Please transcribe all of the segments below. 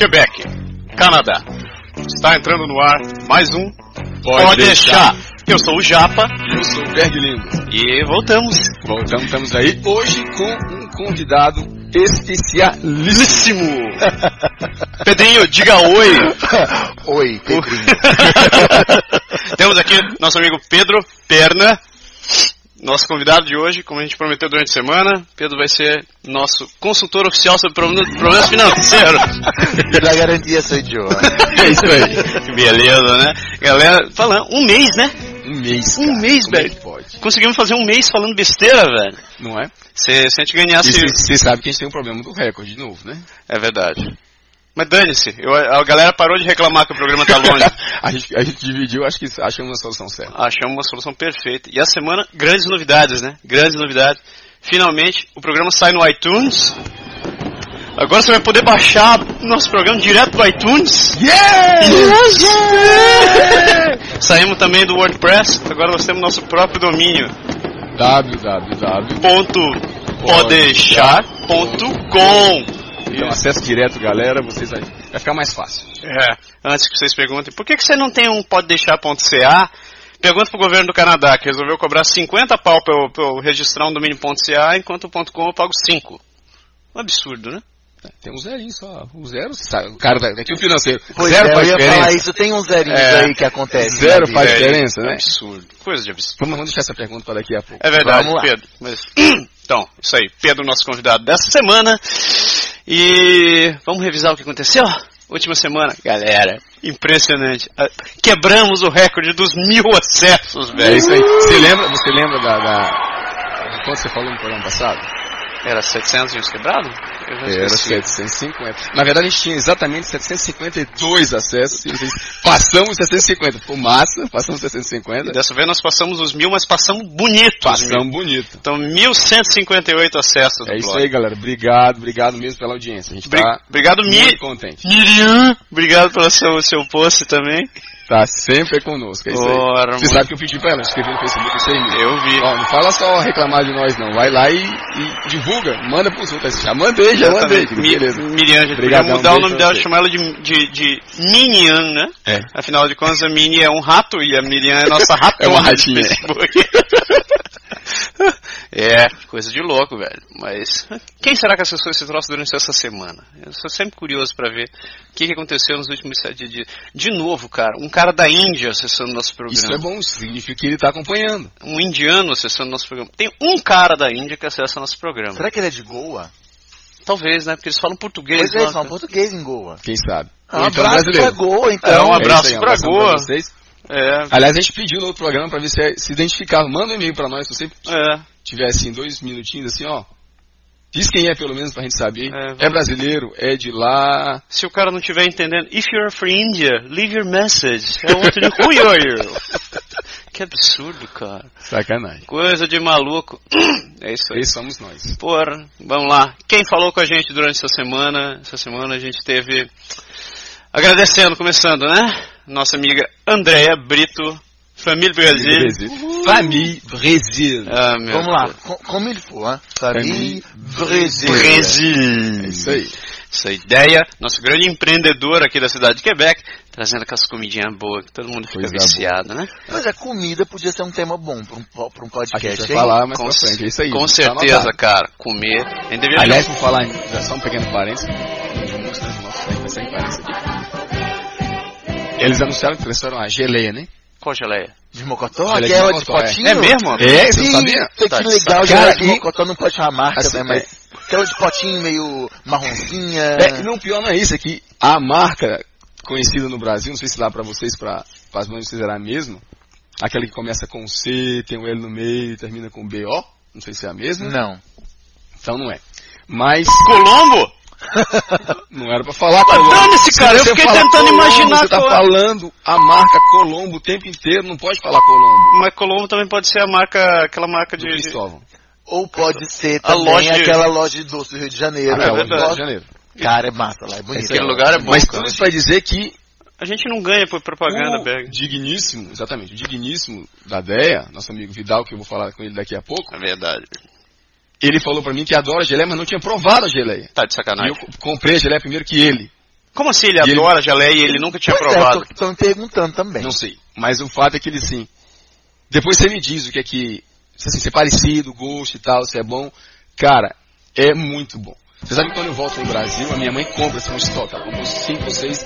Quebec, Canadá. Está entrando no ar mais um Pode, Pode deixar. deixar. Eu sou o Japa E eu sou o Berg Lindo. e voltamos. Voltamos, estamos aí hoje com um convidado especialíssimo. Pedrinho, diga oi. Oi, Pedrinho. Temos aqui nosso amigo Pedro Perna, nosso convidado de hoje, como a gente prometeu durante a semana. Pedro vai ser nosso consultor oficial sobre problemas financeiros. La garantia sou eu. É isso aí. Que beleza, né? Galera, falando, um mês, né? Um mês, Um cara. mês, Como é velho. pode? Conseguimos fazer um mês falando besteira, velho. Não é? Se, se a gente ganhasse. você sabe que a gente tem um problema do recorde de novo, né? É verdade. Mas dane-se, a galera parou de reclamar que o programa tá longe. a, gente, a gente dividiu, acho que achamos uma solução certa. Achamos uma solução perfeita. E a semana, grandes novidades, né? Grandes novidades. Finalmente, o programa sai no iTunes. Agora você vai poder baixar nosso programa direto do iTunes. Saímos também do WordPress. Agora nós temos nosso próprio domínio. www. Então acesso direto, galera, vocês vai, vai ficar mais fácil. É, antes que vocês perguntem, por que, que você não tem um podedeixar.ca? Pergunta pro governo do Canadá, que resolveu cobrar 50 pau pra eu, pra eu registrar um domínio .ca, enquanto o .com eu pago 5. Um absurdo, né? Tem um zerinho só. O zero, sabe. O cara vai. Aqui o financeiro. Pois zero é, eu faz ia diferença. falar isso, tem uns zerinhos É. aí que acontece. Zero na faz vida. diferença, né? Absurdo. Coisa de absurdo. Vamos, vamos deixar essa pergunta para daqui a pouco. É verdade, Vamos lá. Pedro. Mas, então, isso aí. Pedro, nosso convidado dessa semana. E vamos revisar o que aconteceu? Última semana, galera, impressionante. Ah, Quebramos o recorde dos mil acessos, É velho. isso aí. Você lembra, você lembra da, da- de quanto você falou no programa passado? Era 700 e uns quebrados? Era esqueci. 750. Na verdade, a gente tinha exatamente 752 acessos. E passamos 750. Ficou massa, passamos 750. Dessa vez nós passamos os mil, mas passamos bonito. Passamos bonito. Então, 1.158 acessos É isso blog. aí, galera. Obrigado, obrigado mesmo pela audiência. A gente Bri- tá Obrigado, Mi muito contente. Miriam. Obrigado pelo seu, seu post também. Tá sempre conosco. É isso aí. Ora, Você muito- sabe que eu pedi pra ela escrever no Facebook isso aí. Eu vi. Ó, não fala só reclamar de nós, não. Vai lá e, e divulga. Manda pros outros. Já mandei, já mandei. Mi- Beleza. Miriam, gente Obrigadão, mudar o beijo nome dela, você. chamar ela de, de, de Minian, né? É. Afinal de contas, a Mini é um rato e a Miriam é nossa ratona É uma ratinha. É, coisa de louco, velho. Mas quem será que acessou esse troço durante essa semana? Eu sou sempre curioso pra ver o que, que aconteceu nos últimos sete dias. De novo, cara, um cara da Índia acessando nosso programa. Isso é bom, isso significa que ele tá acompanhando. Um indiano acessando nosso programa. Tem um cara da Índia que acessa nosso programa. Será que ele é de Goa? Talvez, né? Porque eles falam português. Pois é, eles falam cara. português em Goa. Quem sabe? Um Ou então abraço pra brasileiro. Goa, então. É, um É abraço isso aí, um pra Goa. vocês. É, Aliás, a gente pediu no outro programa pra ver se, é- se identificava. Manda um e-mail pra nós, se você é. tiver assim, dois minutinhos assim, ó. Diz quem é, pelo menos, pra gente saber. É, É, brasileiro, é de lá. Se o cara não estiver entendendo, if you're from India, leave your message. I want to know who you are. Que absurdo, cara. Sacanagem. Coisa de maluco. É isso aí. Esses somos nós. Porra, vamos lá. Quem falou com a gente durante essa semana? Essa semana a gente teve. Agradecendo, começando, né? Nossa amiga Andréia Brito, Família Brasil. Brasil. Família Brasil. Ah, meu Vamos lá, co- como ele for, hein? Famille Famille Brasil. Brasil. É isso aí. Essa ideia, nosso grande empreendedor aqui da cidade de Quebec, trazendo aquelas comidinhas boas que todo mundo fica Coisa viciado, né? Mas a comida podia ser um tema bom pra um, pra um A gente podcast. vai falar mais Com, pra frente. É isso aí. com Tá certeza, cara. Comer. A gente deveria Aliás, vou falar, em- já só um pequeno parênteses. Vou mostrar o nosso site, vai sair em parênteses aqui. Eles anunciaram que trouxeram a geleia, né? Qual geleia? De mocotó? Geleia de Aquela de mocotó, é. potinho? É mesmo? É, você sabia? Tá que de legal, geleia de mocotó não pode chamar marca, Assim, né? Mas aquela de potinho meio marronzinha. É, e não, pior não é isso, é que a marca conhecida no Brasil, não sei se lá pra vocês, pra, para as mães vocês era a mesma, aquela que começa com C, tem um L no meio e termina com BO, não sei se é a mesma, Não. então não é. Mas Colombo? não era pra falar Mas Colombo. dane-se, Se cara, eu você fiquei tentando Colombo, imaginar Você tá qual- falando a marca Colombo o tempo inteiro, não pode falar Colombo. Mas Colombo também pode ser a marca, aquela marca de... Cristóvão. Ou pode ser A também loja de- aquela loja de doce do Rio de Janeiro. Aquela é do Rio verdade. de Janeiro. Cara, é massa lá, é bonito. Aquele lugar é bom, Mas tudo isso pra dizer que A gente não ganha por propaganda, o Berg. digníssimo, exatamente, o digníssimo da DEA, nosso amigo Vidal, que eu vou falar com ele daqui a pouco, É verdade. Ele falou pra mim que adora geleia, mas não tinha provado a geleia. Tá de E sacanagem. eu co- comprei a geleia primeiro que ele. Como assim ele E ele- adora geleia e ele nunca tinha Pois é, provado? tô, tô me perguntando também. Não sei. Mas o fato é que ele sim. Depois você me diz o que é que. Se assim, se é parecido, gosto e tal, se é bom. Cara, é muito bom. Você sabe que quando eu volto no Brasil, a minha mãe compra assim, um estoque. Ela compra uns 5 ou 6,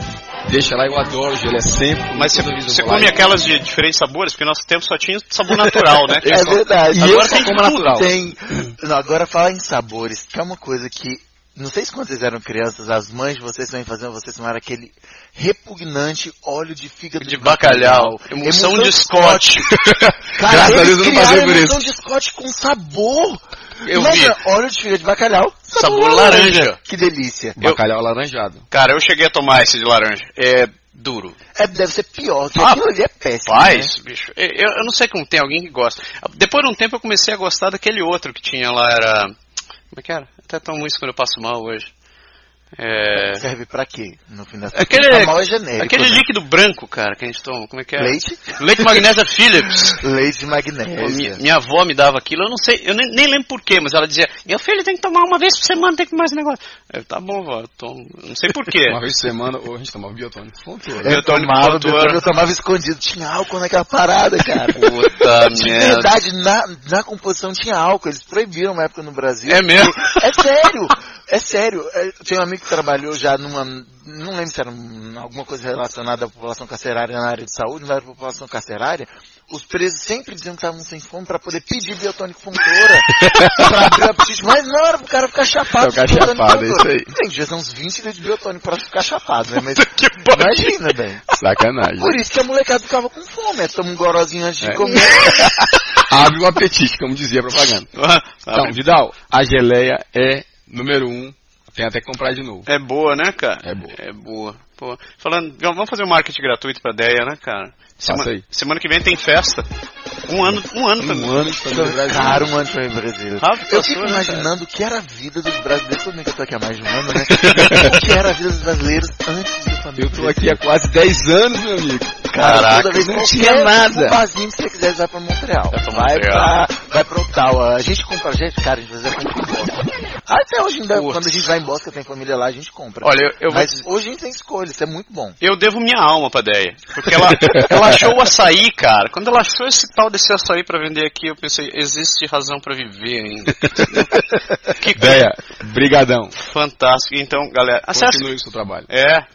deixa lá, eu adoro gelo, é sempre. Mas você, você come e- aquelas de diferentes sabores, porque nosso tempo só tinha sabor natural, né? É verdade. E agora eu só tem como natural. Tem... Agora falar em sabores, que é uma coisa que. Não sei se quando vocês eram crianças, as mães de vocês também faziam vocês tomaram aquele repugnante óleo de fígado De bacalhau. Emulsão de Scott. Cara, Graças a Deus eu não passei por isso. de Scott com sabor. Eu Imagina, vi. óleo de fígado de bacalhau. Sabor laranja. Que delícia. Bacalhau alaranjado. Cara, eu cheguei a tomar esse de laranja. É duro. É, deve ser pior, porque Ah, aquilo ali é péssimo. Faz, bicho. Eu, eu não sei como tem alguém que gosta. Depois de um tempo eu comecei a gostar daquele outro que tinha lá, era... Como é que era? Até tomo isso quando eu passo mal hoje. É... Serve pra quê? No fim das Aquele, contas, mal é genérico. aquele né? líquido branco, cara, que a gente toma. Como é que é? Leite? Leite magnésia Phillips. Leite de Pô, magnésia. minha, minha avó me dava aquilo, eu não sei, eu nem, nem lembro porquê, mas ela dizia, meu filho tem que tomar uma vez por semana, tem que tomar esse negócio. Eu, tá bom, vó, eu tomo. Eu não sei porquê. Uma vez por semana, ou a gente tomava biotônico. Fontoura. Eu Biotônico tomava, biotônico, eu tomava escondido. Tinha álcool naquela parada, cara. Puta De merda. verdade, na, na composição tinha álcool. Eles proibiram uma época no Brasil. É mesmo? É sério, é sério. É, Tem um amigo que trabalhou já numa. Não lembro se era um- alguma coisa relacionada à população carcerária na área de saúde, mas era população carcerária. Os presos sempre diziam que estavam sem fome para poder pedir biotônico fontoura. pra abrir o apetite. Mas não era pro cara ficar chapado. Ficar chapado, é isso aí. Já são uns 20 litros de biotônico pra ficar chapado, né? Mas Que imagina, velho. Sacanagem. Por isso que a molecada ficava com fome. É, toma um gorozinho antes de É. comer. Abre o apetite, como dizia a propaganda. Então, Vidal, a geleia é número um. Tem até que comprar de novo. É boa, né, cara? É boa. É boa. Pô, falando, vamos fazer um marketing gratuito pra ideia, né, cara? Aí. semana que vem tem festa. Um ano, um ano pra Um ano de família brasileira. Cara, um ano pra ir no Brasil. Rápido Eu fico né, imaginando o que era a vida dos brasileiros. Tudo bem que eu tô aqui há mais de um ano, né? o que era a vida dos brasileiros antes da família. Eu tô aqui há quase 10 anos, meu amigo. Cara, Caraca, toda vez não tinha nada. Um barzinho que você quiser, vai pra Montreal. Vai pra vai, Montreal. pra, vai pra Ottawa. A gente compra, gente, cara, a gente compra em Boston. Até hoje, ainda, quando a gente vai em Boston, tem família lá, a gente compra. Olha, eu, eu vou Mas dizer- hoje a gente tem escolha, isso é muito bom. Eu devo minha alma pra Deia. Porque ela, ela achou o açaí, cara. Quando ela achou esse tal desse açaí pra vender aqui, eu pensei, existe razão pra viver ainda. que Ideia, brigadão. fantástico. Então, galera, acesse. Continue o seu trabalho. É,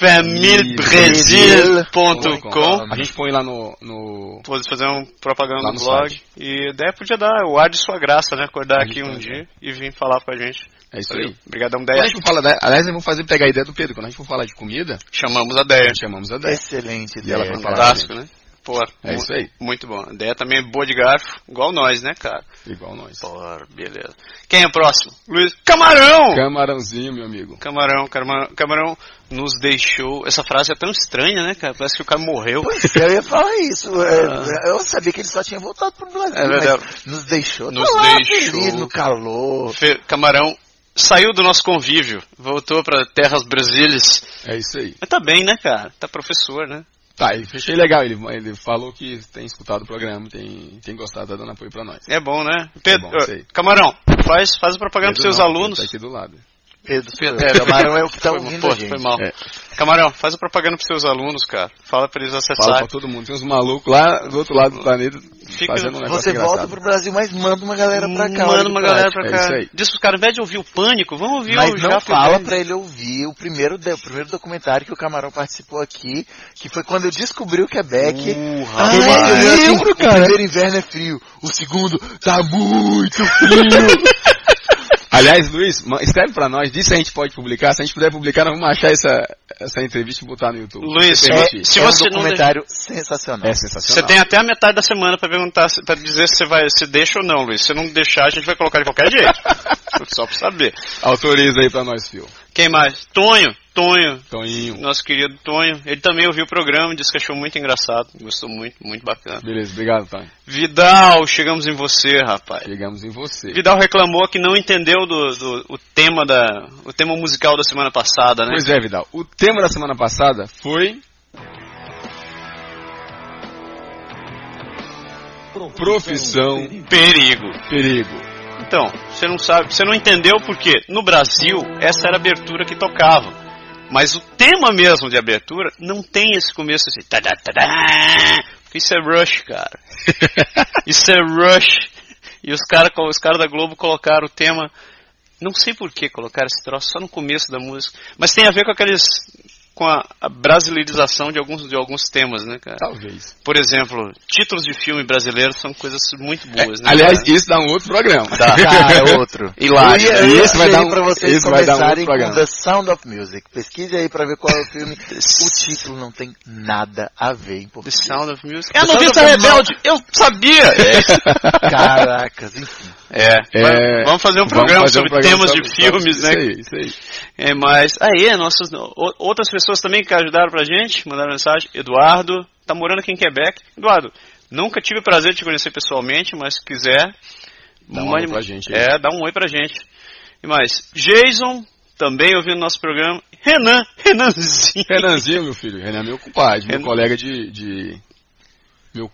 www.familbrasil.com A gente põe lá no, no Pode fazer um propaganda Lá no blog. site. E ideia podia dar o ar de sua graça, né? Acordar aqui um dia e vir falar com a gente. É isso Valeu. aí. Obrigadão, Quando a Deia. gente da, aliás, vamos fazer pegar a ideia do Pedro. Quando a gente for falar de comida, Chamamos a Deia. chamamos a Deia. Excelente E ela ideia. vai falar. Fantástico, né? Pô, É isso aí. Muito bom. A ideia também é boa de garfo, igual nós, né, cara? Igual nós. Pô, beleza. Quem é o próximo? Luiz. Camarão! Camarãozinho, meu amigo. Camarão, Camarão, Camarão nos deixou. Essa frase é tão estranha, né, cara? Parece que o cara morreu. Pois é, eu ia falar isso. É, Eu sabia que ele só tinha voltado pro Brasil. É verdade. mas nos deixou. Nos tá lá, deixou. feliz no calor. Fe- Camarão saiu do nosso convívio, voltou para terras brasílias. É isso aí. Mas tá bem, né, cara? Tá professor, né? Tá, e fechei legal. Ele, ele falou que tem escutado o programa, tem, tem gostado, tá dando apoio pra nós. É bom, né? Pedro, bom, ó, sei. Camarão, faz, faz a propaganda Pedro pros seus não, alunos. Tá aqui do lado. Pedro, Pedro. é, Camarão é o que tá Foi- ouvindo pô, a gente. Foi mal. É. Camarão, faz a propaganda pros seus alunos, cara. Fala pra eles Fala acessarem. pra todo mundo. Tem uns malucos lá do outro lado do planeta Fica- fazendo um negócio Você volta engraçado. pro Brasil, mas manda uma galera pra cá. Manda uma galera pra É cá. isso aí. Diz pros caras, ao invés de ouvir o pânico, vão ouvir Mas o não Japa fala pra ele ouvir o primeiro, o primeiro documentário que o Camarão participou aqui, que foi quando eu descobri o Quebec. Uh, Ah, rapaz. ele olhou assim, lembro, o primeiro inverno é frio, o segundo tá muito frio. Aliás, Luiz, escreve pra nós, diz se a gente pode publicar. Se a gente puder publicar, nós vamos achar essa, essa entrevista e botar no YouTube. Luiz, Se se, permitir. se é você um não documentário sensacional. É Você sensacional. tem até a metade da semana pra perguntar, pra dizer se você vai, se deixa ou não, Luiz. Se não deixar, a gente vai colocar de qualquer jeito. Só pra saber. Autoriza aí pra nós, Fio. Quem mais? Tonho, Tonho, Toninho. nosso querido Tonho. Ele também ouviu o programa, disse que achou muito engraçado. Gostou muito, muito bacana. Beleza, obrigado, Tonho. Vidal, chegamos em você, rapaz. Chegamos em você. Vidal reclamou que não entendeu do, do- o tema da o tema musical da semana passada, né? Pois é, Vidal. O tema da semana passada foi. Profissão Perigo. perigo. Então, você não sabe, você não entendeu porque no Brasil essa era a abertura que tocava. Mas o tema mesmo de abertura não tem esse começo assim. Tada, tada, porque isso é Rush, cara. isso é Rush. E os caras os cara da Globo colocaram o tema. Não sei por que colocaram esse troço só no começo da música. Mas tem a ver com aqueles com a, a, brasileirização de alguns, de alguns temas, né, cara? Talvez. Por exemplo, títulos de filme brasileiro são coisas muito boas, é, né? Aliás, cara? isso dá um outro programa. Dá, ah, é outro. E lá, ia esse vai dar um, pra vocês esse vai dar um outro começarem programa. com The Sound of Music. Pesquise aí pra ver qual é o filme. o título não tem nada a ver em The português. Sound of Music. The É a of rebelde! Eu sabia! É, Caracas, enfim. é, É, vamos fazer um programa fazer um sobre programa temas sobre- de filmes, sobre né? Isso aí, isso aí. É, mas aí, nossas, o- outras pessoas também que ajudaram pra gente, mandaram mensagem. Eduardo, tá morando aqui em Quebec. Eduardo, nunca tive o prazer de te conhecer pessoalmente, mas se quiser, Dá um mande- oi pra gente aí. É, dá um oi pra gente. E mais, Jason, também ouvindo nosso programa. Renan, Renanzinho. Renanzinho, meu filho. Renan é meu compadre, meu Renan. colega de, de. Meu.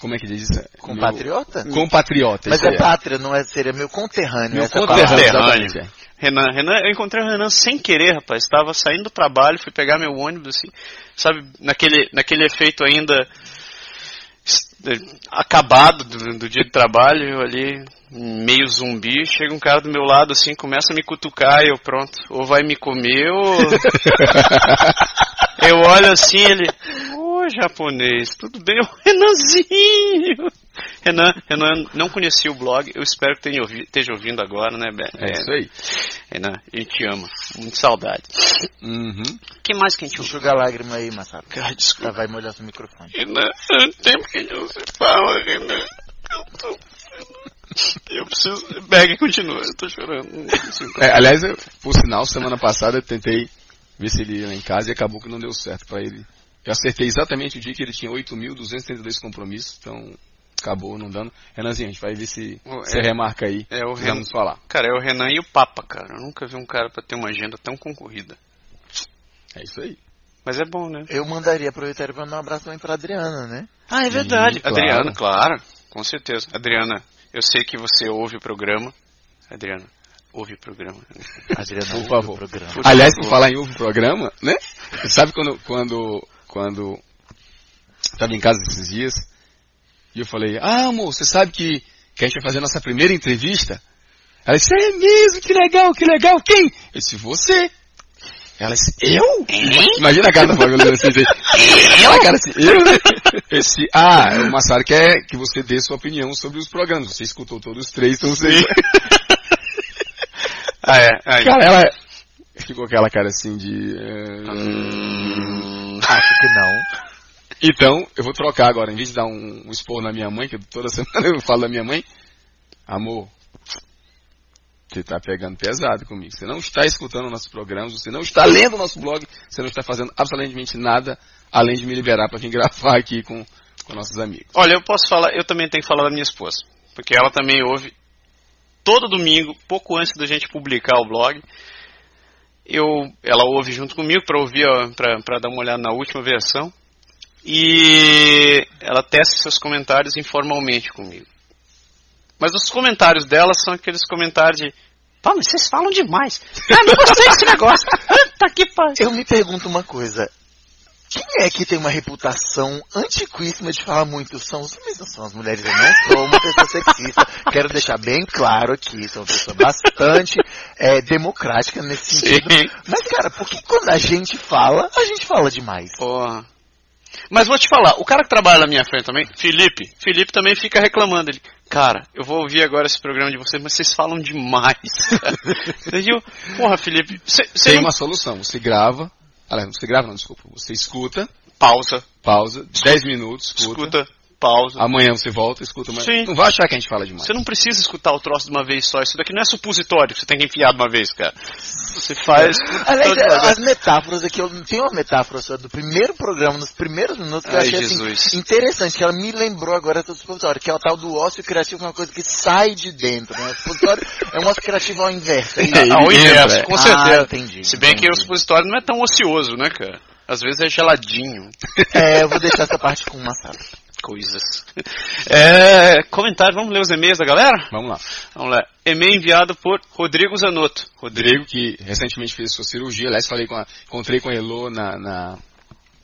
Como é que diz isso? Compatriota? Meu compatriota. Mas é aí. pátria, não é, seria meu conterrâneo. Meu é conterrâneo, Renan, Renan, eu encontrei o Renan sem querer, rapaz. Estava saindo do trabalho, fui pegar meu ônibus, assim, sabe, naquele, naquele efeito ainda acabado do, do dia de trabalho, eu ali, meio zumbi, chega um cara do meu lado, assim, começa a me cutucar e eu, pronto, ou vai me comer ou... eu olho assim, ele, ô japonês, tudo bem? Eu, Renanzinho! Renan, Renan, não conhecia o blog, eu espero que tenha ouvi- esteja ouvindo agora, né, Ben? É isso aí. Renan, a gente ama. Muito saudade. Uhum. que mais que a gente ouve? Enxuga a lágrima aí, Massaro. Já desculpa. vai molhar seu microfone. Renan, há tempo que não se fala, Renan. Eu tô... Eu preciso... Beg, continua, eu tô chorando. É, aliás, eu, por sinal, semana passada eu tentei ver se ele ia lá em casa e acabou que não deu certo pra ele. Eu acertei exatamente o dia que ele tinha 8.232 compromissos, então acabou não dando. Renanzinho, a gente vai ver se Oh, você é. remarca aí. É o Vamos Renan. falar. Cara, é o Renan e o Papa, cara. Eu nunca vi um cara pra ter uma agenda tão concorrida. É isso aí. Mas é bom, né? Eu mandaria aproveitar para mandar um abraço também pra Adriana, né? Ah, é verdade. claro. Adriana, claro. Com certeza. Adriana, eu sei que você ouve o programa. Adriana, ouve o programa. Adriana, Por ouve favor. o Aliás, por falar em ovo programa, né? Sabe quando, quando, quando estava em casa esses dias e eu falei, ah, amor, você sabe que, que a gente vai fazer a nossa primeira entrevista? Ela disse, é mesmo, que legal, que legal, quem? Eu disse, você. Ela disse, eu? Imagina a cara da Fabiola assim, a cara assim, eu? Eu disse, ah, o Massaro quer que você dê sua opinião sobre os programas. Você escutou todos os três, então você... Ah, é. Aí. Cara, ela ficou aquela cara assim de... Acho que não. Então, eu vou trocar agora. Em vez de dar um, um esporro na minha mãe, que toda semana eu falo da minha mãe, amor, você está pegando pesado comigo. Você não está escutando nossos programas, você não está lendo nosso blog, você não está fazendo absolutamente nada além de me liberar para vir gravar aqui com, com nossos amigos. Olha, eu posso falar, eu também tenho que falar da minha esposa. Porque ela também ouve todo domingo, pouco antes da gente publicar o blog. Eu, ela ouve junto comigo para ouvir, para dar uma olhada na última versão. E ela testa seus comentários informalmente comigo. Mas os comentários dela são aqueles comentários de. Pá, mas vocês falam demais. Ah, não gostei desse negócio. tá que pariu. Eu me pergunto uma coisa. Quem é que tem uma reputação antiquíssima de falar muito? São os homens, não são as mulheres. Eu não sou uma pessoa sexista. Quero deixar bem claro aqui. Sou uma pessoa bastante é, democrática nesse sentido. Sim. Mas, cara, por que quando a gente fala, a gente fala demais? Porra. Mas vou te falar, o cara que trabalha na minha frente também, Felipe, Felipe também fica reclamando. Ele, cara, eu vou ouvir agora esse programa de vocês, mas vocês falam demais. Daí eu, porra, Felipe, você Tem não uma solução. Você grava, aliás, você grava não, desculpa. Você escuta, pausa, pausa, 10 minutos, escuta. escuta, pausa. Amanhã você volta, escuta, mas Sim. não vai achar que a gente fala demais. Você não precisa escutar o troço de uma vez só. Isso daqui não é supositório que você tem que enfiar de uma vez, cara. Você faz. Aliás, as metáforas aqui, eu tenho uma metáfora só do primeiro programa, nos primeiros minutos, que eu Ai, achei Jesus. assim, interessante, que ela me lembrou agora do supositório, que é o tal do ócio criativo, que é uma coisa que sai de dentro, né? O supositório é um ócio criativo ao inverso. é? É, Ao inverso, com Ah, certeza. entendi, Se bem que o entendi. supositório não é tão ocioso, né, cara? Às vezes é geladinho. É, eu vou deixar essa parte com uma sala. Coisas. É, comentário, vamos ler os e-mails da galera? Vamos lá. Vamos lá. E-mail enviado por Rodrigo Zanotto. Rodrigo, que recentemente fez sua cirurgia, aliás, falei com a, encontrei com a Elô na, na,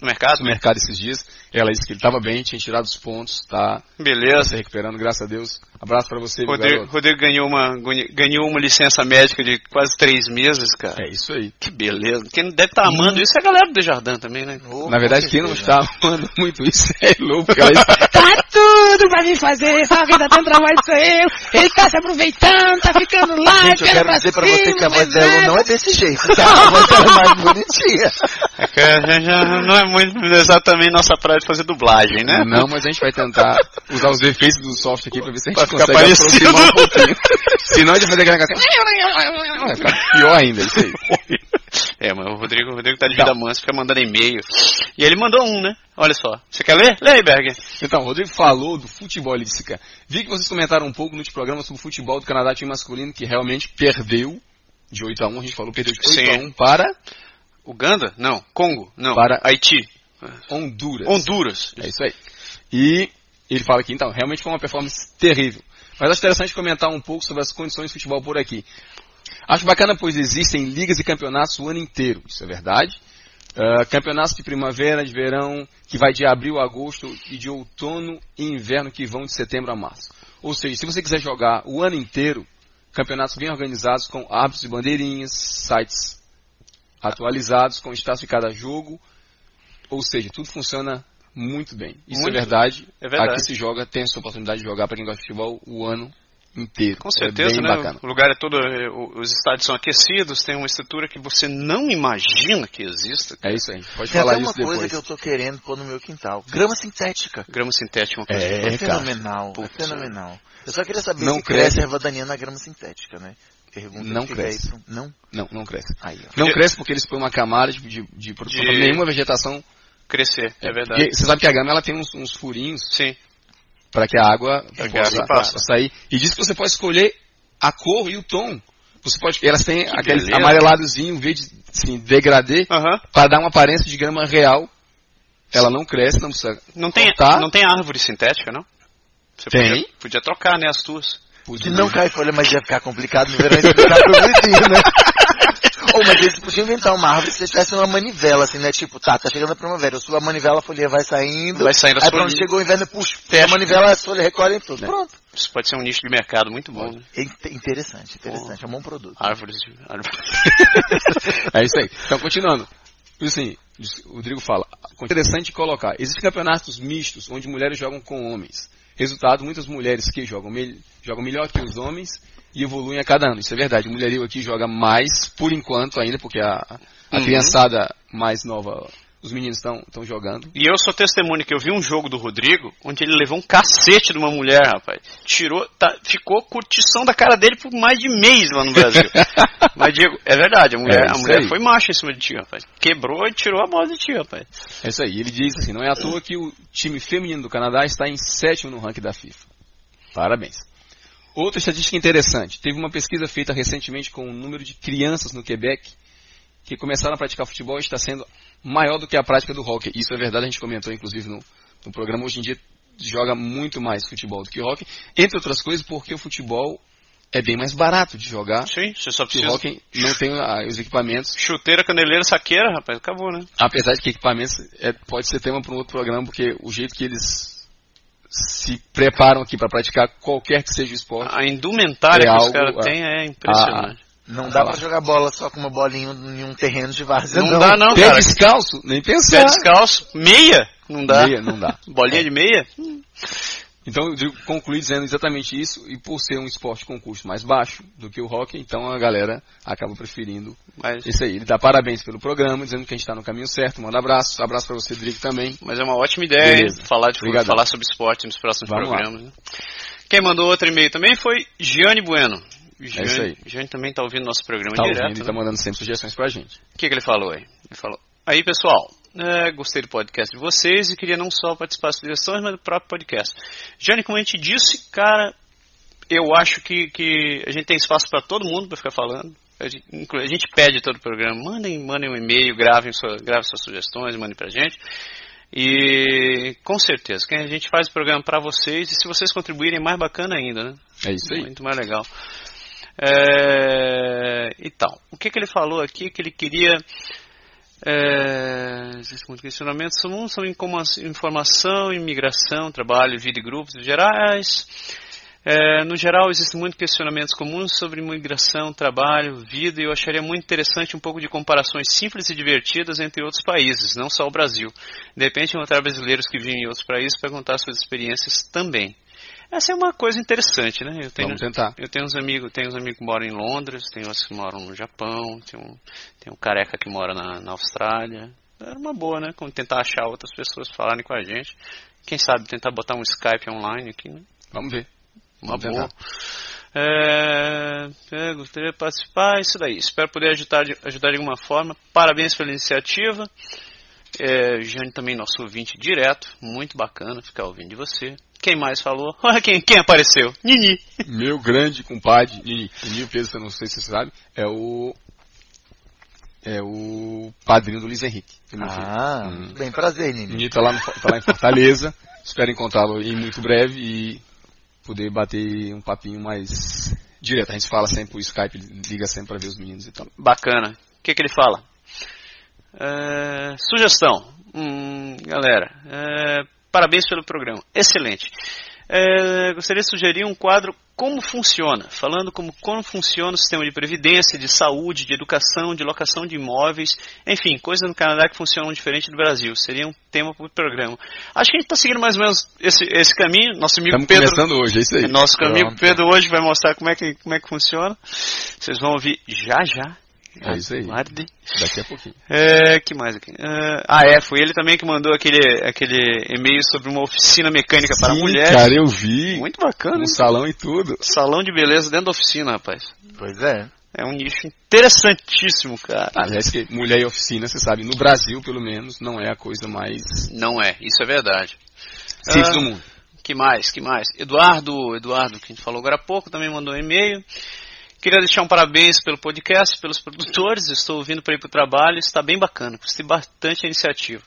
No mercado? no mercado esses dias. Ela disse que ele estava bem, tinha tirado os pontos, tá, tá Beleza. se recuperando, graças a Deus. Abraço pra você, Rodrigo. Rodrigo ganhou, uma, ganhou uma licença médica de quase três meses, cara. É isso aí. Que beleza. Quem deve estar amando isso é a galera do Desjardins também, né? Oh, Na verdade, quem não está amando muito isso é porque ela Tá tudo pra mim fazer, só quem tá tendo trabalho sou eu. Ele tá se aproveitando, tá ficando lá, Gente, eu quero dizer pra cima, você que a voz dela nada. não é desse jeito, tá? A voz dela é mais bonitinha. É que a gente já não é muito exatamente nossa praia de fazer dublagem, né? Não, mas a gente vai tentar usar os efeitos do software aqui pra ver se a gente Pra consegue parecido. aproximar um pouquinho. Senão a gente vai fazer aquele negócio. Vai ficar pior ainda, isso aí. É, mas o Rodrigo, o Rodrigo tá de vida mansa, fica mandando e-mail. E ele mandou um, né? Olha só. Você quer ler? Lê aí, Berger. Então, o Rodrigo falou do futebol, ele disse, cara, vi que vocês comentaram um pouco no programa sobre o futebol do Canadá time masculino, que realmente perdeu de 8 a 1 a gente falou, perdeu de 8 Sim. a 1 para Uganda? Não. Congo? Não. Para- Haiti. Honduras. Honduras. É isso aí. E ele fala aqui, então, realmente foi uma performance terrível. Mas acho interessante comentar um pouco sobre as condições de futebol por aqui. Acho bacana, pois existem ligas e campeonatos o ano inteiro, isso é verdade. Ah, campeonatos de primavera, de verão, que vai de abril a agosto, e de outono e inverno, que vão de setembro a março. Ou seja, se você quiser jogar o ano inteiro, campeonatos bem organizados, com árbitros e bandeirinhas, sites atualizados, com status de cada jogo, ou seja, tudo funciona muito bem. Isso Muito. é verdade. É verdade. Aqui se joga, tem essa oportunidade de jogar para quem gosta de futebol o ano inteiro. Com certeza, é né? bacana. O lugar é todo. o- Os estádios são aquecidos, tem uma estrutura que você não imagina que exista. É isso aí. Pode Tem falar até uma isso coisa depois. que eu tô querendo pôr no meu quintal. Grama sintética. Grama sintética é uma coisa. É, É, fenomenal, Putz, é fenomenal. Eu só queria saber Não se cresce cresce. erva daninha na grama sintética, né? Pergunta Não fica cresce. pro- Não? Não, não cresce. Aí, ó. Não cresce porque eles põem uma camada de, de, de produção. De- Nenhuma vegetação. Crescer, é verdade. Porque você sabe que a grama ela tem uns, uns furinhos Sim. Para que a água que possa, sair. E diz que você pode escolher a cor e o tom. Você pode, elas têm aquele beleza. amareladozinho, verde, assim, degradê, para dar uma aparência de grama real. Ela não cresce, não precisa Não tem, não tem árvore sintética, não? Você Tem. Podia, podia trocar, né, as tuas. Se não cai folha, mas ia ficar complicado no verão explicar pro vizinho, né? Ou, mas eles podiam inventar uma árvore se tivesse uma manivela, assim, né? Tipo, tá, tá chegando a primavera, eu subo a manivela, a folha vai saindo. Vai saindo as Aí quando folhinhas. chegou o inverno, puxa, Fecha. a manivela, as folhas recolhem tudo. É. Pronto. Isso pode ser um nicho de mercado muito bom, né? É in- Interessante, interessante. É um bom produto. Árvores de. árvores. é isso aí. Então, continuando. Assim, o Rodrigo fala, interessante colocar, existem campeonatos mistos onde mulheres jogam com homens. Resultado, muitas mulheres que jogam, mel- jogam melhor que os homens e evoluem a cada ano. Isso é verdade. O mulherio aqui joga mais, por enquanto ainda, porque a, a Uhum. criançada mais nova, os meninos estão jogando. E eu sou testemunha que eu vi um jogo do Rodrigo onde ele levou um cacete de uma mulher, rapaz. Tirou, tá, ficou curtição da cara dele por mais de mês lá no Brasil. Mas Diego, é verdade, a mulher, É, a mulher aí. foi macho em cima de ti, rapaz. Quebrou e tirou a bola de ti, rapaz. É isso aí. Ele diz assim, não é à toa que o time feminino do Canadá está em sétimo no ranking da FIFA. Parabéns. Outra estatística interessante. Teve uma pesquisa feita recentemente com o número de crianças no Quebec que começaram a praticar futebol e está sendo maior do que a prática do hockey. Isso é verdade, a gente comentou inclusive no, no programa. Hoje em dia joga muito mais futebol do que hockey. Entre outras coisas porque o futebol é bem mais barato de jogar. Sim, você só Que o precisa. hockey não tem ah, os equipamentos. Chuteira, caneleira, saqueira, rapaz, acabou, né? Apesar de que equipamentos é, pode ser tema para um outro programa, porque o jeito que eles se preparam aqui para praticar qualquer que seja o esporte. A indumentária É que os caras têm é impressionante. Não dá pra jogar bola só com uma bolinha em um terreno de várzea, não, não. dá não, Pé cara. descalço? Nem Pé pensar. descalço, meia, não dá. Meia, não dá. Bolinha de meia? Então eu digo- concluí dizendo exatamente isso, e por ser um esporte com custo mais baixo do que o hockey, então a galera acaba preferindo Mas, isso aí. Ele dá parabéns pelo programa, dizendo que a gente está no caminho certo. Manda abraço. Abraço para você, Drigo, também. mas é uma ótima ideia Beleza. falar, de, falar sobre esporte nos próximos Vamos programas. né? Quem mandou outro e-mail também foi Gianni Bueno. Gianni, isso aí. Gianni também está ouvindo nosso programa Tá direto. ouvindo e né? tá mandando sempre sugestões pra gente. O que, que ele falou aí? Ele falou: Aí pessoal, é, gostei do podcast de vocês e queria não só participar das sugestões, mas do próprio podcast. Jane, como a gente disse, cara, eu acho que, que a gente tem espaço para todo mundo para ficar falando. A gente, a gente pede todo o programa, mandem, mandem um e-mail, gravem, sua, gravem suas sugestões, mandem pra gente. E com certeza, que a gente faz o programa para vocês e se vocês contribuírem, mais bacana ainda, né? É isso aí. Muito mais legal. É, e tal. O que, que ele falou aqui? Que ele queria. É, existe muito questionamento. São informação, imigração, trabalho, vida e grupos gerais. É, no geral, existem muitos questionamentos comuns sobre imigração, trabalho, vida, e eu acharia muito interessante um pouco de comparações simples e divertidas entre outros países, não só o Brasil. De repente, encontrar brasileiros que vivem em outros países para contar suas experiências também. Essa é uma coisa interessante, né? Eu tenho, Vamos tentar. Eu tenho uns amigos, tenho uns amigos que moram em Londres, tenho outros que moram no Japão, tem um, tem um careca que mora na, na Austrália. Era uma boa, né? Como tentar achar outras pessoas falarem com a gente. Quem sabe tentar botar um Skype online aqui, né? Vamos ver. Uma Vamos boa. tentar. É, é, gostaria de participar, isso daí. Espero poder ajudar, de- ajudar de alguma forma. Parabéns pela iniciativa. É, Jane também, nosso ouvinte direto. Muito bacana ficar ouvindo de você. Quem mais falou? Quem, quem apareceu. Nini. Meu grande compadre, Nini, Nini Pedro, eu não sei se você sabe, é o. É o padrinho do Luiz Henrique. Ah, Hum. bem prazer, Nini. Nini tá lá, no- tá lá em Fortaleza. Espero encontrá-lo em muito breve e poder bater um papinho mais direto. A gente fala sempre por Skype, liga sempre para ver os meninos e tal. Bacana. O que, que ele fala? É, sugestão. Hum, galera, é, parabéns pelo programa. Excelente. É, gostaria de sugerir um quadro Como Funciona, falando como, como funciona o sistema de previdência, de saúde, de educação, de locação de imóveis, enfim, coisas no Canadá que funcionam diferente do Brasil. Seria um tema para o programa. Acho que a gente está seguindo mais ou menos esse, esse caminho. Nosso amigo Estamos Pedro. começando hoje, é isso aí. Nosso amigo Pronto. Pedro hoje vai mostrar como é que, como é que funciona. Vocês vão ouvir já já. É isso aí. Aguarde. Daqui a pouquinho. É, que mais aqui? É, ah, é, foi ele também que mandou aquele, aquele e-mail sobre uma oficina mecânica para Sim, mulheres. Cara, eu vi. Muito bacana. Um hein? salão e tudo. Salão de beleza dentro da oficina, rapaz. Pois é. É um nicho interessantíssimo, cara. Aliás, que mulher e oficina, você sabe, no Brasil, pelo menos, não é a coisa mais Não é, isso é verdade. simples Ah. do mundo. Que mais, que mais? Eduardo, Eduardo, que a gente falou agora há pouco, também mandou um e-mail. Queria deixar um parabéns pelo podcast, pelos produtores. Estou ouvindo para ir para o trabalho, está bem bacana. Gostei bastante da iniciativa.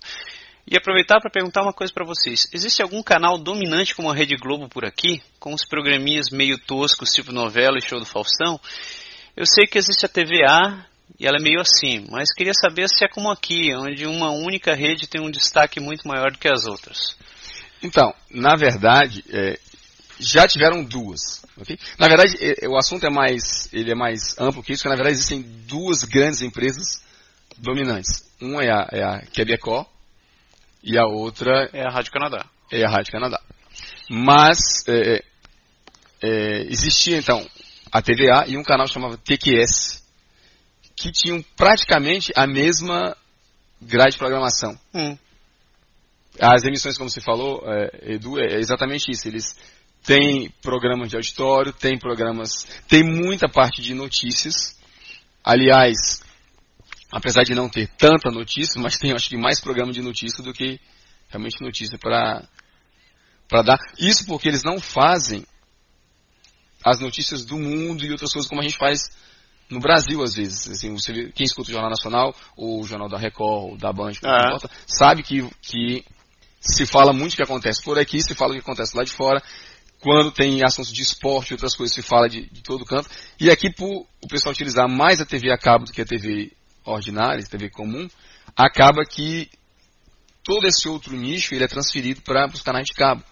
E aproveitar para perguntar uma coisa para vocês. Existe algum canal dominante como a Rede Globo por aqui, com os programinhas meio toscos, tipo novela e show do Faustão? Eu sei que existe a TVA e ela é meio assim, mas queria saber se é como aqui, onde uma única rede tem um destaque muito maior do que as outras. Então, na verdade, é, já tiveram duas. ok? Na verdade, é, o assunto é mais, ele é mais amplo que isso, porque na verdade existem duas grandes empresas dominantes. Uma é a, é a Quebecor e a outra É a Rádio Canadá. é a Rádio Canadá. Mas é, é, existia então a TVA e um canal chamado TQS, que tinham praticamente a mesma grade de programação. Hum. As emissões, como você falou, é, Edu, é exatamente isso. Eles têm programas de auditório, têm programas, tem muita parte de notícias. Aliás, apesar de não ter tanta notícia, mas tem acho que mais programa de notícia do que realmente notícia para para dar. Isso porque eles não fazem as notícias do mundo e outras coisas como a gente faz no Brasil às vezes. Assim, você vê- quem escuta o Jornal Nacional, ou o Jornal da Record, ou da Band, Ah. importa, sabe que, que se fala muito o que acontece por aqui, se fala o que acontece lá de fora. Quando tem assuntos de esporte e outras coisas, se fala de, de todo canto. E aqui, por o pessoal utilizar mais a TV a cabo do que a TV ordinária, a TV comum, acaba que todo esse outro nicho ele é transferido para os canais de cabo.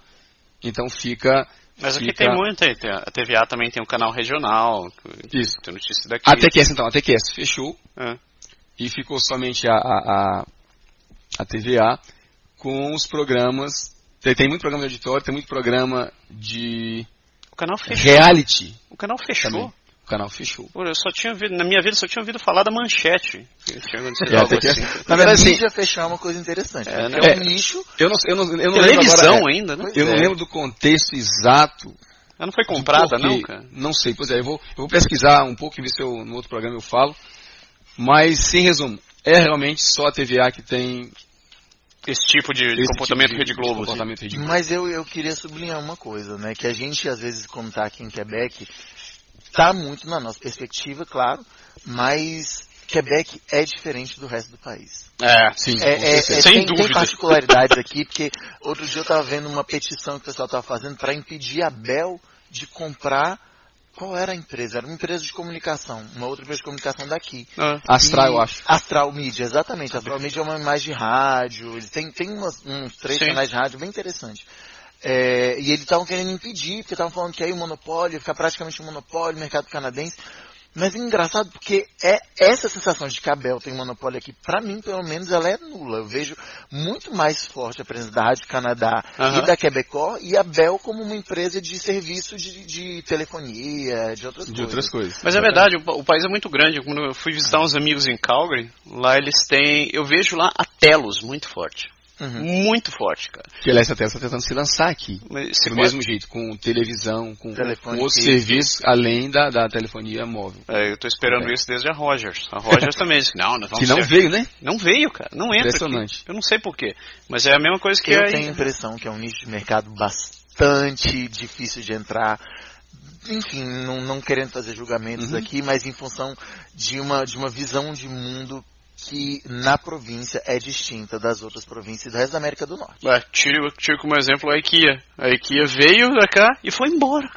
Então fica. Mas aqui fica- tem muito, a TVA também tem um canal regional, Isso. tem notícia daqui. A TQS, então, a TQS fechou É. e ficou somente a, a, a, a TVA com os programas. Tem, tem muito programa de auditório, tem muito programa de O canal fechou. reality. O canal fechou. Também. O canal fechou. Pô, eu só tinha ouvido, na minha vida, eu só tinha ouvido falar da manchete. É, que- assim. Na verdade, a assim, mídia fechar é uma coisa interessante. É, né? É, um É. nicho. eu não, eu não, eu não lembro Televisão agora, é, ainda, né? Eu não É. lembro do contexto exato. Ela não foi comprada, não, cara? Não sei, pois é, eu vou, eu vou pesquisar um pouco e ver se eu, no outro programa eu falo. Mas, em resumo, é realmente só a TVA que tem Esse tipo de esse comportamento tipo de, Rede Globo. de comportamento Rede Globo. Mas eu, eu queria sublinhar uma coisa, né? Que a gente, às vezes, quando está aqui em Quebec, tá muito na nossa perspectiva, claro, mas Quebec é diferente do resto do país. É, Sim, É, é- é-. Sem tem, dúvida. tem particularidades aqui, porque outro dia eu estava vendo uma petição que o pessoal estava fazendo para impedir a Bell de comprar. Qual era a empresa? Era uma empresa de comunicação, uma outra empresa de comunicação daqui. Ah, Astral, eu acho. Astral Media, exatamente. Astral Media é uma imagem de rádio, eles têm, tem umas- uns três Sim. canais de rádio bem interessantes. É, e eles estavam querendo impedir, porque estavam falando que aí o monopólio ia ficar praticamente um monopólio, mercado canadense. Mas é engraçado porque é essa sensação de que a Bell tem um monopólio aqui, pra mim, pelo menos, ela é nula. Eu vejo muito mais forte a presença da Rádio Canadá Aham. e da Quebecor e a Bell como uma empresa de serviço de, de telefonia, de outras De coisas. outras coisas. Mas é verdade, o, o país é muito grande. Quando eu fui visitar uns amigos em Calgary, lá eles têm. Eu vejo lá a Telos muito forte. Uhum. Muito forte, cara. Que aliás até está tentando se lançar aqui. Mas Do mesmo jeito, com televisão, com, com serviços, além da, da telefonia móvel. É, eu tô esperando É. isso desde a Rogers. A Rogers também disse, não, nós vamos Que não ser- veio, né? Não veio, cara. Não entra. aqui. Impressionante. Eu não sei porquê. Mas é a mesma coisa que Eu aí- tenho a impressão que é um nicho de mercado bastante difícil de entrar. Enfim, não, não querendo fazer julgamentos Uhum. aqui, mas em função de uma, de uma visão de mundo que na província é distinta das outras províncias do resto da América do Norte. Tiro, como exemplo a IKEA. A IKEA veio pra cá e foi embora.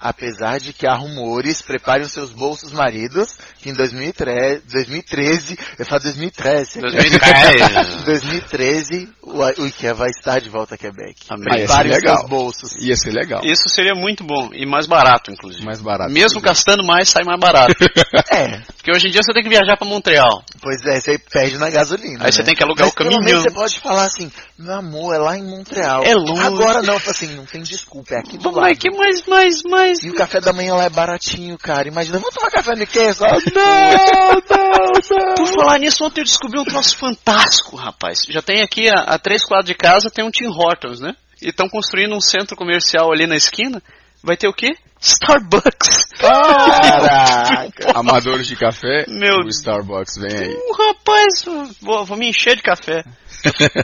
Apesar de que há rumores, preparem os seus bolsos maridos, que em 2013, 2013 eu falo 2013, 2010. 2013 o, o IKEA vai estar de volta a Quebec. Amém. Preparem os seus bolsos. Ia ser legal. Isso seria muito bom e mais barato, inclusive. Mais barato. Mesmo inclusive. gastando mais, sai mais barato. É, Porque hoje em dia você tem que viajar pra Montreal. Pois é, você perde na gasolina. Aí você né? tem que alugar Mas o pelo caminhão. menos você pode falar assim, meu amor, é lá em Montreal. É longe. Agora não, assim, não tem desculpa, é aqui do Vamos lado. lá, que mais, mais, mais. E o café da manhã lá é baratinho, cara. Imagina, vamos tomar café no Ikea só? Não, não, Por falar nisso, ontem eu descobri um troço fantástico, rapaz. Já tem aqui a, a três quadras de casa, tem um Tim Hortons, né? E estão construindo um centro comercial ali na esquina. Vai ter o quê? Starbucks. Caraca. Amadores de café, Meu o Starbucks vem aí. Uh, rapaz, vou, vou me encher de café.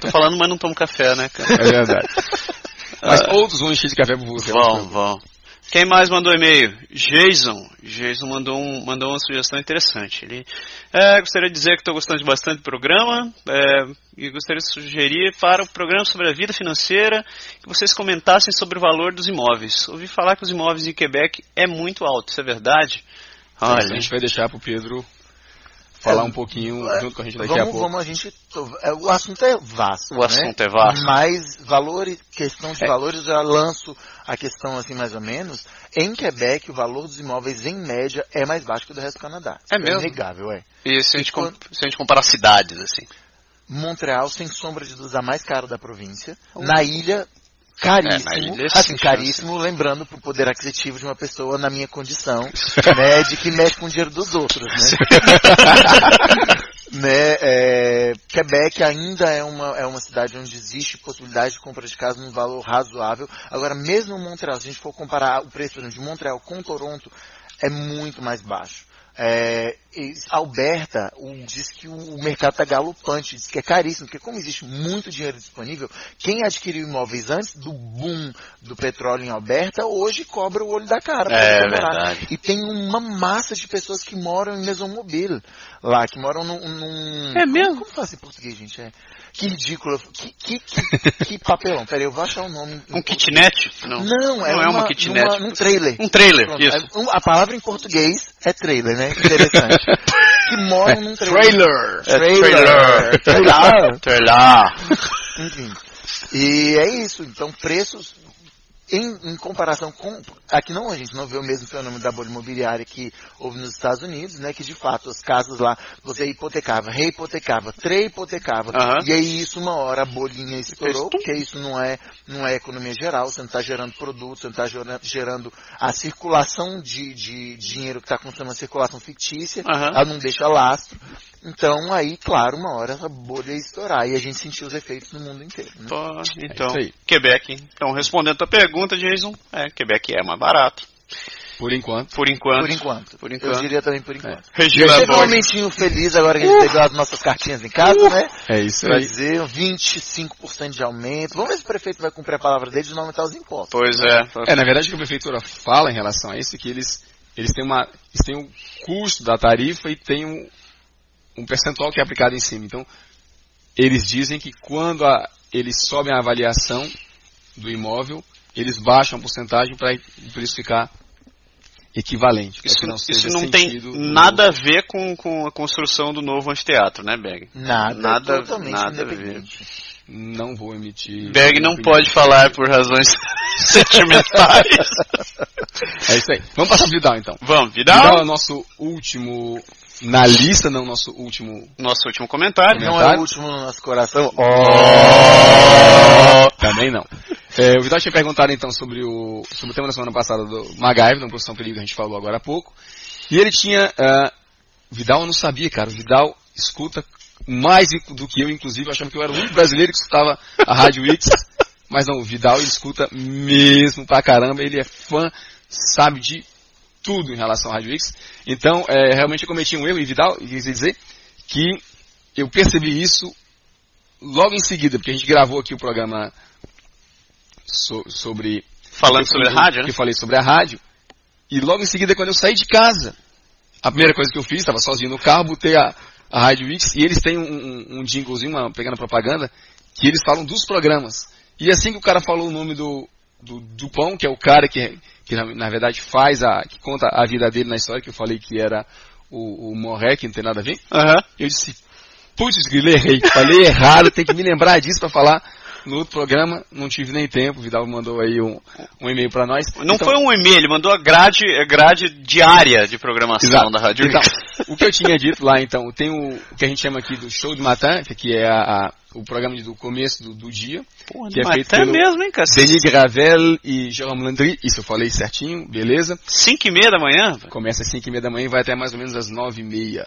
Tô falando, mas não tomo café, né, cara? É verdade. Mas outros vão encher de café por você. Vão, vão. Quem mais mandou e-mail? Jason. Jason mandou, um, mandou uma sugestão interessante. Ele é, gostaria de dizer que estou gostando bastante do programa é, e gostaria de sugerir para o programa sobre a vida financeira que vocês comentassem sobre o valor dos imóveis. Ouvi falar que os imóveis em Quebec é muito alto, isso é verdade? A Olha, gente vai deixar pro Pedro falar um pouquinho junto com a gente daqui vamos, a pouco. vamos, a gente. é, O assunto é vasto. o né? assunto é vasto. Mas valores, questão de É. valores, eu já lanço a questão assim mais ou menos. Em Quebec, o valor dos imóveis em média é mais baixo que o do resto do Canadá. É mesmo? inegável, é. E se a, gente, com- se a gente comparar cidades, assim. Montreal, sem sombra de dúvida, a mais cara da província. Na ilha, caríssimo. É, assim, caríssimo, lembrando pro poder aquisitivo de uma pessoa na minha condição, né, de que mexe com o dinheiro dos outros, né? né, é, Quebec ainda é uma, é uma cidade onde existe possibilidade de compra de casa num valor razoável. Agora, mesmo Montreal, se a gente for comparar o preço de Montreal com Toronto, é muito mais baixo. É, Alberta o- diz que o, mercado está galopante, diz que é caríssimo, porque como existe muito dinheiro disponível, quem adquiriu imóveis antes do boom do petróleo em Alberta, hoje cobra o olho da cara. pra É verdade. E tem uma massa de pessoas que moram em Mesomobile lá, que moram num... num- É mesmo? Como, como fala em português, gente? É, que ridículo. Que, que, que, que papelão. Peraí, eu vou achar o nome. Um kitnet? Não. não, é, Não é uma uma, kitnet. numa- num trailer. Um trailer, Pronto, isso. é um- a palavra em português é trailer, né? Interessante. que moram num trailer. Trailer! Trailer. Trailer. Trailer. Enfim. E é isso. Então, preços em, em comparação com. Aqui não, a gente não vê o mesmo fenômeno da bolha imobiliária que houve nos Estados Unidos, né? Que de fato as casas lá, você hipotecava, reipotecava, treipotecava. Aham. E aí isso uma hora a bolinha estourou, porque isso não é, não é economia geral, você não está gerando produto, você não está gerando, gerando a circulação de, de dinheiro que está acontecendo, uma circulação fictícia, Aham. ela não deixa lastro. Então aí, claro, uma hora essa bolha ia estourar e a gente sentiu os efeitos no mundo inteiro. né? Então, isso aí. Quebec. Então, respondendo a tua pergunta, Jason, é, Quebec é mais barato. Por enquanto. Por enquanto. Por enquanto. Por Eu enquanto. diria também por enquanto. Regina Teve um momentinho feliz agora que a gente pegou as nossas cartinhas em casa, né? É isso Pra aí. dizer 25% de aumento. Vamos ver se o prefeito vai cumprir a palavra dele de não aumentar os impostos. Pois é. É, na verdade o que a prefeitura fala em relação a isso é que eles, eles têm uma. Eles têm o custo da tarifa e tem um, um percentual que é aplicado em cima. Então, eles dizem que quando a- eles sobem a avaliação do imóvel, eles baixam a porcentagem para o preço ficar equivalente. Isso, não isso não tem nada a ver com, com a construção do novo anfiteatro, né, Berg? Nada, Nada- totalmente nada a independente. Não vou emitir. Berg não pode falar por razões sentimentais. É isso aí. Vamos passar pro Vidal então. Vamos, Vidal é Vidal, o nosso último na lista, não nosso último. nosso último comentário. Não é Comentário? o último no nosso coração. Também não. É, o Vidal tinha perguntado então sobre o, sobre o tema da semana passada do MacGyver, da Profissão Perigo, que a gente falou agora há pouco. E ele tinha. ah, Vidal eu não sabia, cara. O Vidal escuta mais do que eu, inclusive, eu achava que eu era o único brasileiro que escutava a Rádio Wix. Mas não, o Vidal ele escuta mesmo pra caramba, ele é fã, sabe de tudo em relação à Rádio Wix. Então, é, realmente eu cometi um erro, e Vidal, quis dizer que eu percebi isso logo em seguida, porque a gente gravou aqui o programa so- sobre. Falando sobre a rádio, né? Que falei sobre a rádio. E logo em seguida, quando eu saí de casa, a primeira coisa que eu fiz, estava sozinho no carro, botei a, a Rádio Wix e eles têm um, um, um jinglezinho, uma pequena propaganda, que eles falam dos programas. E assim que o cara falou o nome do, do, do Pão, que é o cara que, que na, na verdade faz a. que conta a vida dele na história, que eu falei que era o, o Morré, que não tem nada a ver, Aham. eu disse, putz, grilo, errei. Falei errado, tem que me lembrar disso para falar no outro programa. Não tive nem tempo, o Vidal mandou aí um, um e-mail para nós. Não Então- foi um e-mail, ele mandou a grade, a grade diária de programação Exato. da Rádio Então, o que eu tinha dito lá, então, tem o, que a gente chama aqui do show de Matin, que é a- a- o programa do começo do, do dia, Porra, que é feito pelo mesmo, hein, cara? Denis Gravel e Jérôme Landry, isso eu falei certinho, beleza. 5 e meia da manhã, Começa às 5 e meia da manhã e vai até mais ou menos às 9 e meia.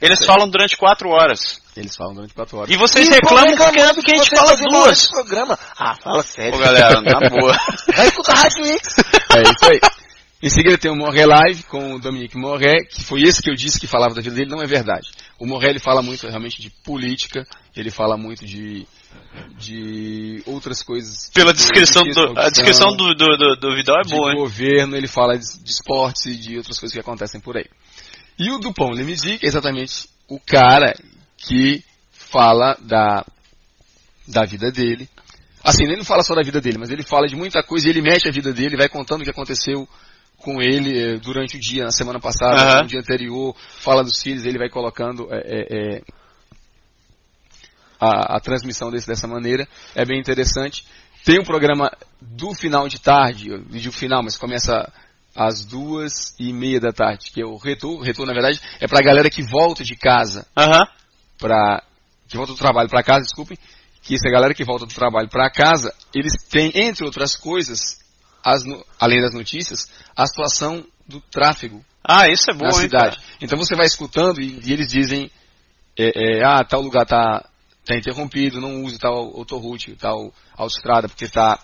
Eles falam durante 4 horas. Eles falam durante 4 horas. E vocês E reclamam reclamando porque, porque a gente vocês fala duas. programa. Ah, fala sério. Ô galera, na boa. Vai escutar a Rádio X. É isso aí. Em seguida tem o Morré Live com o Dominique Morré, que foi esse que eu disse que falava da vida dele, não é verdade. O Morré ele fala muito realmente de política, ele fala muito de, de outras coisas. Pela tipo, descrição de do. A descrição do, do, do, do Vidal é de boa, hein? governo, ele fala de, de esportes e de outras coisas que acontecem por aí. E o Dupont Lemisi é exatamente o cara que fala da, da vida dele. Assim, ele não fala só da vida dele, mas ele fala de muita coisa e ele mexe a vida dele, vai contando o que aconteceu com ele eh, durante o dia, na semana passada, Aham. no dia anterior, fala dos filhos, ele vai colocando eh, eh, a, a transmissão desse dessa maneira. É bem interessante. Tem um programa do final de tarde, digo final, mas começa às duas e meia da tarde, que é o retorno. Retorno, na verdade, é pra galera que volta de casa Aham. para que volta do trabalho para casa, desculpem, que essa galera que volta do trabalho para casa, eles têm, entre outras coisas, as além das notícias, a situação do tráfego Ah, isso é bom, na hein, cidade. cara? Então você vai escutando e, e eles dizem, é, é, ah, tal lugar tá, tá interrompido, não use tal autoroute, tal autoestrada, porque tá,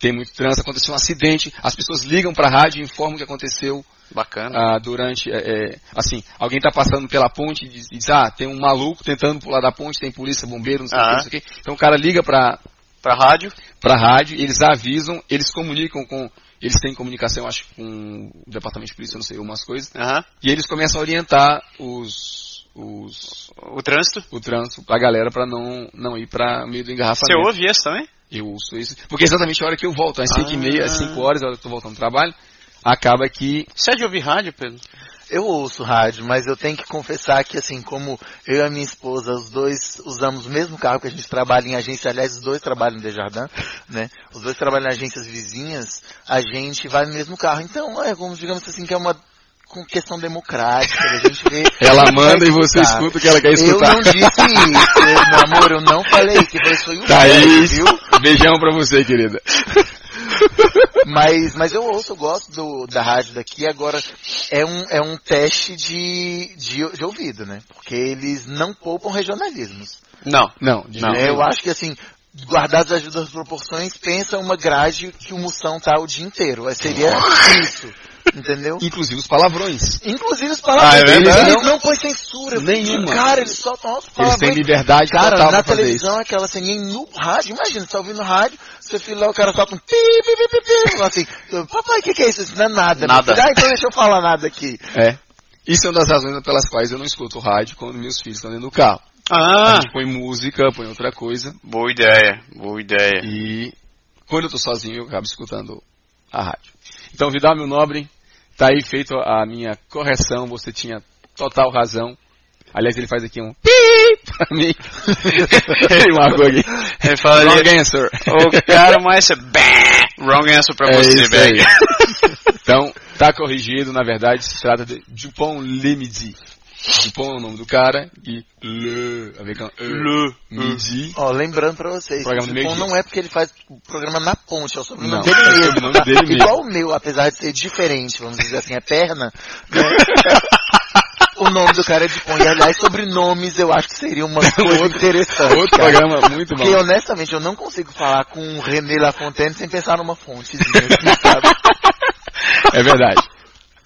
tem muito trânsito, aconteceu um acidente, as pessoas ligam para a rádio e informam o que aconteceu Bacana. ah, durante, é, é, assim, alguém está passando pela ponte e diz, diz, ah, tem um maluco tentando pular da ponte, tem polícia, bombeiro, não sei o que, Ah. não sei o que. Então o cara liga para Pra rádio. para a rádio, eles avisam, eles comunicam com, eles têm comunicação, acho, com o departamento de polícia, não sei, umas coisas, Aham. e eles começam a orientar os, os O trânsito. o trânsito, a galera para não, não ir para meio do Você engarrafamento. ouve esse também? Eu ouço isso, porque é exatamente a hora que eu volto, às 5 e meia, às Ah. 5 horas, a hora que eu tô voltando do trabalho, acaba que Você é de ouvir rádio, Pedro? Eu ouço rádio, mas eu tenho que confessar que, assim, como eu e a minha esposa, os dois usamos o mesmo carro que a gente trabalha em agência, aliás, os dois trabalham em Desjardins, né? Os dois trabalham em agências vizinhas, a gente vai no mesmo carro. Então, é como, digamos assim, que é uma com questão democrática, a gente vê... ela manda e você escuta o que ela quer Eu escutar. não disse isso, eu, meu amor, eu não falei que foi, foi o Thaís, viu? beijão pra você, querida. Mas, mas eu ouço, eu gosto do, da rádio daqui. Agora, é um, é um teste de, de, de ouvido, né? Porque eles não poupam regionalismos. Não. Não, de Não. É, eu acho que assim, guardadas as devidas proporções, pensa uma grade que o Moção tá o dia inteiro. É, Seria isso. Entendeu? Inclusive os palavrões. Inclusive os palavrões. Ah, é verdade? Eles não põem censura. Nenhuma. Cara, eles soltam os Eles palavrões. têm liberdade Cara, total na televisão, isso. aquela ceninha no rádio, imagina, você tá ouvindo rádio, seu filho lá, o cara solta um pi, pi, pi, pi, pi, assim, papai, o que, que é isso? Isso não é nada. Nada. Ah, então deixa eu falar nada aqui. É. Isso é uma das razões pelas quais eu não escuto rádio quando meus filhos estão dentro do carro. Ah, A gente põe música, põe outra coisa. boa ideia, boa ideia. E quando eu tô sozinho, eu acabo escutando a rádio. Então, Vidal, meu nobre, tá aí feito a minha correção. Você tinha total razão. Aliás, ele faz aqui um pi pra mim. ele marcou aqui. Ele fala Wrong ali, answer. o cara mais é wrong answer pra É você, velho. Então, tá corrigido. Na verdade, se trata de Dupont Lemidi. Dupont é o nome do cara e Le, a ver com E, Le, Midi. Ó, lembrando pra vocês, Programa meio-dia. não é porque ele faz o programa na ponte, é o sobrenome Não, dele é o mesmo. sobrenome dele mesmo. Igual o meu, apesar de ser diferente, vamos dizer assim, é perna, né? o nome do cara é Pão. E aliás, sobrenomes eu acho que seria uma coisa interessante. Outro cara. programa muito bom. Porque honestamente eu não consigo falar com o René Lafontaine sem pensar numa fontezinha, assim, sabe? É verdade.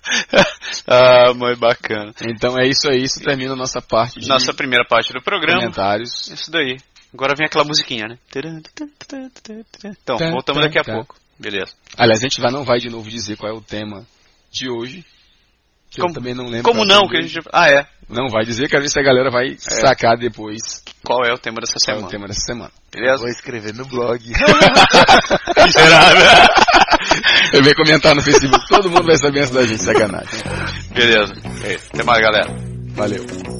ah, muito bacana. Então é isso aí. Isso termina a nossa parte de Nossa primeira parte do programa. comentários. Isso daí. Agora vem aquela musiquinha, né? Então, voltamos daqui a pouco. Beleza. Aliás, a gente vai, não vai de novo dizer qual é o tema de hoje. que Como- eu também não lembro. Como é não? Que a gente... Ah, é. Não vai dizer, quero ver se a galera vai sacar depois Qual é o tema dessa qual é o semana? tema dessa semana. Beleza? Vou escrever no blog. Miserável. Eu venho comentar no Facebook, todo mundo vai saber antes da gente, sacanagem. Beleza. É. Até mais, galera. Valeu.